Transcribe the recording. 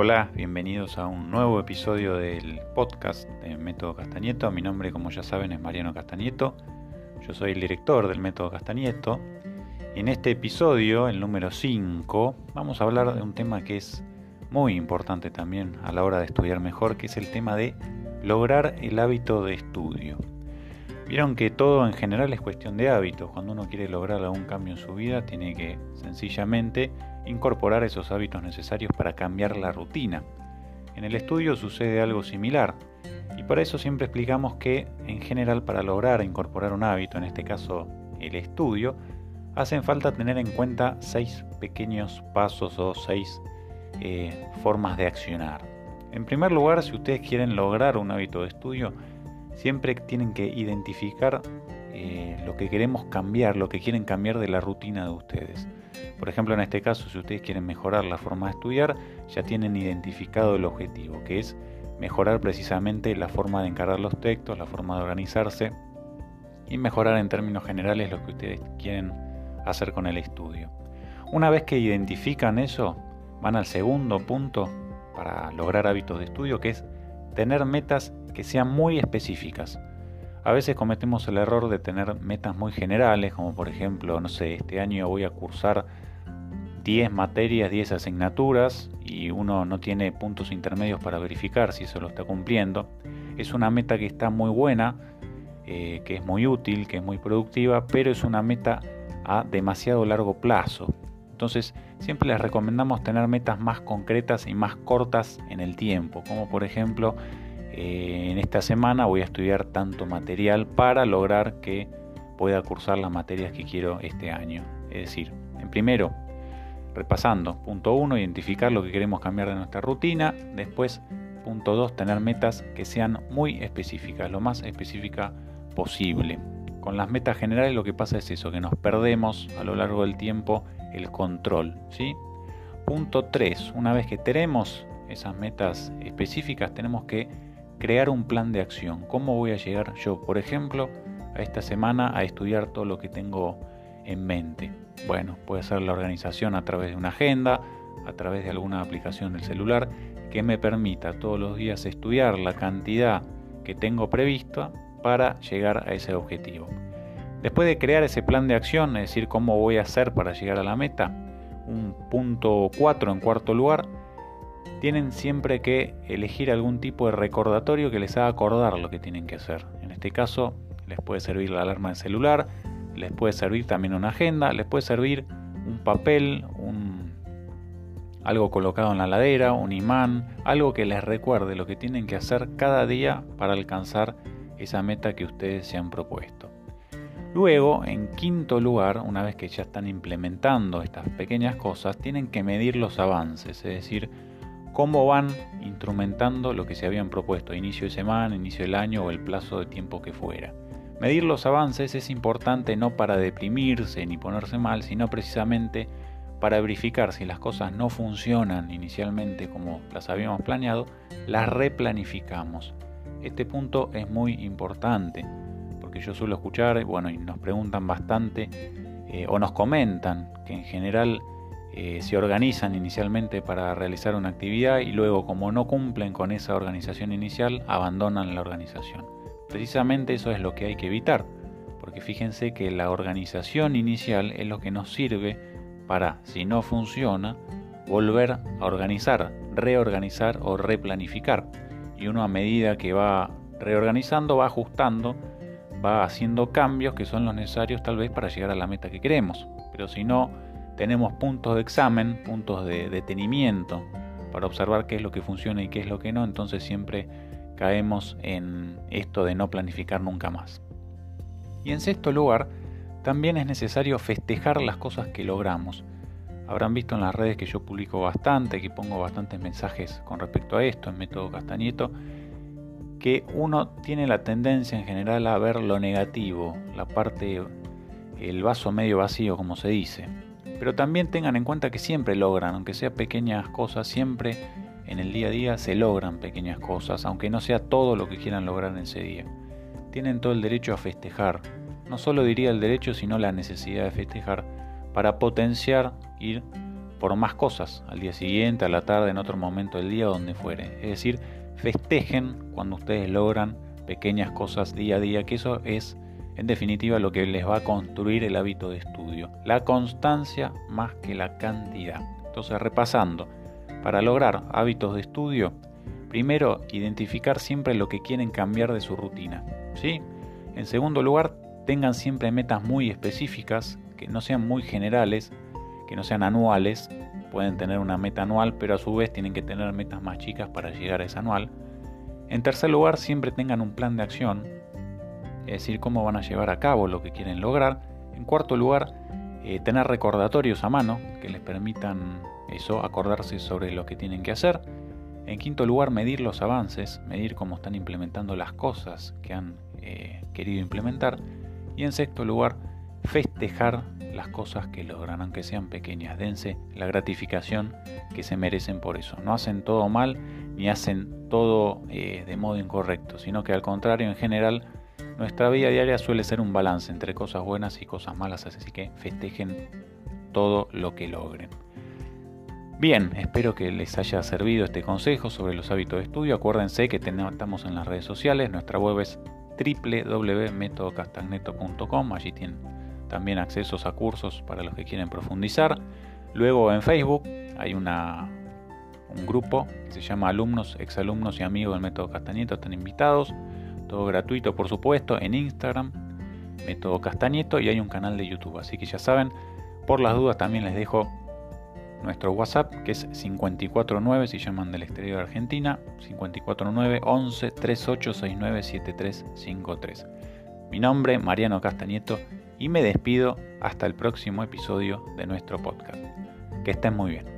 Hola, bienvenidos a un nuevo episodio del podcast de Método Castañeto. Mi nombre, como ya saben, es Mariano Castañeto. Yo soy el director del Método Castañeto. En este episodio, el número 5, vamos a hablar de un tema que es muy importante también a la hora de estudiar mejor, que es el tema de lograr el hábito de estudio. Vieron que todo en general es cuestión de hábitos. Cuando uno quiere lograr algún cambio en su vida, tiene que sencillamente incorporar esos hábitos necesarios para cambiar la rutina. En el estudio sucede algo similar. Y para eso siempre explicamos que, en general, para lograr incorporar un hábito, en este caso el estudio, hacen falta tener en cuenta seis pequeños pasos o seis eh, formas de accionar. En primer lugar, si ustedes quieren lograr un hábito de estudio, siempre tienen que identificar eh, lo que queremos cambiar, lo que quieren cambiar de la rutina de ustedes. Por ejemplo, en este caso, si ustedes quieren mejorar la forma de estudiar, ya tienen identificado el objetivo, que es mejorar precisamente la forma de encarar los textos, la forma de organizarse y mejorar en términos generales lo que ustedes quieren hacer con el estudio. Una vez que identifican eso, van al segundo punto para lograr hábitos de estudio, que es tener metas que sean muy específicas. A veces cometemos el error de tener metas muy generales, como por ejemplo, no sé, este año voy a cursar 10 materias, 10 asignaturas y uno no tiene puntos intermedios para verificar si eso lo está cumpliendo. Es una meta que está muy buena, eh, que es muy útil, que es muy productiva, pero es una meta a demasiado largo plazo. Entonces, siempre les recomendamos tener metas más concretas y más cortas en el tiempo, como por ejemplo eh, en esta semana voy a estudiar tanto material para lograr que pueda cursar las materias que quiero este año. Es decir, en primero, repasando, punto uno, identificar lo que queremos cambiar de nuestra rutina. Después, punto dos, tener metas que sean muy específicas, lo más específica posible. Con las metas generales lo que pasa es eso, que nos perdemos a lo largo del tiempo el control. ¿sí? Punto 3. Una vez que tenemos esas metas específicas, tenemos que crear un plan de acción. ¿Cómo voy a llegar yo, por ejemplo, a esta semana a estudiar todo lo que tengo en mente? Bueno, puede ser la organización a través de una agenda, a través de alguna aplicación del celular que me permita todos los días estudiar la cantidad que tengo prevista para llegar a ese objetivo. Después de crear ese plan de acción, es decir, cómo voy a hacer para llegar a la meta, un punto 4 en cuarto lugar, tienen siempre que elegir algún tipo de recordatorio que les haga acordar lo que tienen que hacer. En este caso, les puede servir la alarma del celular, les puede servir también una agenda, les puede servir un papel, un, algo colocado en la ladera, un imán, algo que les recuerde lo que tienen que hacer cada día para alcanzar esa meta que ustedes se han propuesto. Luego, en quinto lugar, una vez que ya están implementando estas pequeñas cosas, tienen que medir los avances, es decir, cómo van instrumentando lo que se habían propuesto, inicio de semana, inicio del año o el plazo de tiempo que fuera. Medir los avances es importante no para deprimirse ni ponerse mal, sino precisamente para verificar si las cosas no funcionan inicialmente como las habíamos planeado, las replanificamos. Este punto es muy importante porque yo suelo escuchar, bueno, y nos preguntan bastante eh, o nos comentan que en general eh, se organizan inicialmente para realizar una actividad y luego como no cumplen con esa organización inicial, abandonan la organización. Precisamente eso es lo que hay que evitar, porque fíjense que la organización inicial es lo que nos sirve para, si no funciona, volver a organizar, reorganizar o replanificar. Y uno a medida que va reorganizando, va ajustando, va haciendo cambios que son los necesarios tal vez para llegar a la meta que queremos. Pero si no, tenemos puntos de examen, puntos de detenimiento para observar qué es lo que funciona y qué es lo que no, entonces siempre caemos en esto de no planificar nunca más. Y en sexto lugar, también es necesario festejar las cosas que logramos. Habrán visto en las redes que yo publico bastante, que pongo bastantes mensajes con respecto a esto en Método Castañeto, que uno tiene la tendencia en general a ver lo negativo, la parte, el vaso medio vacío, como se dice. Pero también tengan en cuenta que siempre logran, aunque sea pequeñas cosas, siempre en el día a día se logran pequeñas cosas, aunque no sea todo lo que quieran lograr en ese día. Tienen todo el derecho a festejar. No solo diría el derecho, sino la necesidad de festejar para potenciar ir por más cosas, al día siguiente, a la tarde, en otro momento del día, donde fuere. Es decir, festejen cuando ustedes logran pequeñas cosas día a día, que eso es en definitiva lo que les va a construir el hábito de estudio. La constancia más que la cantidad. Entonces, repasando, para lograr hábitos de estudio, primero, identificar siempre lo que quieren cambiar de su rutina. ¿sí? En segundo lugar, tengan siempre metas muy específicas, que no sean muy generales, que no sean anuales. Pueden tener una meta anual, pero a su vez tienen que tener metas más chicas para llegar a esa anual. En tercer lugar, siempre tengan un plan de acción, es decir, cómo van a llevar a cabo lo que quieren lograr. En cuarto lugar, eh, tener recordatorios a mano que les permitan eso, acordarse sobre lo que tienen que hacer. En quinto lugar, medir los avances, medir cómo están implementando las cosas que han eh, querido implementar. Y en sexto lugar, festejar las cosas que logran, aunque sean pequeñas. Dense la gratificación que se merecen por eso. No hacen todo mal ni hacen todo eh, de modo incorrecto, sino que al contrario, en general, nuestra vida diaria suele ser un balance entre cosas buenas y cosas malas, así que festejen todo lo que logren. Bien, espero que les haya servido este consejo sobre los hábitos de estudio. Acuérdense que estamos en las redes sociales, nuestra web es www.metodocastagneto.com, allí tienen también accesos a cursos para los que quieren profundizar. Luego en Facebook hay una, un grupo que se llama Alumnos, Exalumnos y Amigos del Método Castañeto, están invitados. Todo gratuito, por supuesto, en Instagram, Método Castañeto, y hay un canal de YouTube. Así que ya saben, por las dudas también les dejo nuestro WhatsApp, que es 549 si llaman del exterior de Argentina, 549 11 3869 7353. Mi nombre, Mariano Castañeto, y me despido hasta el próximo episodio de nuestro podcast. Que estén muy bien.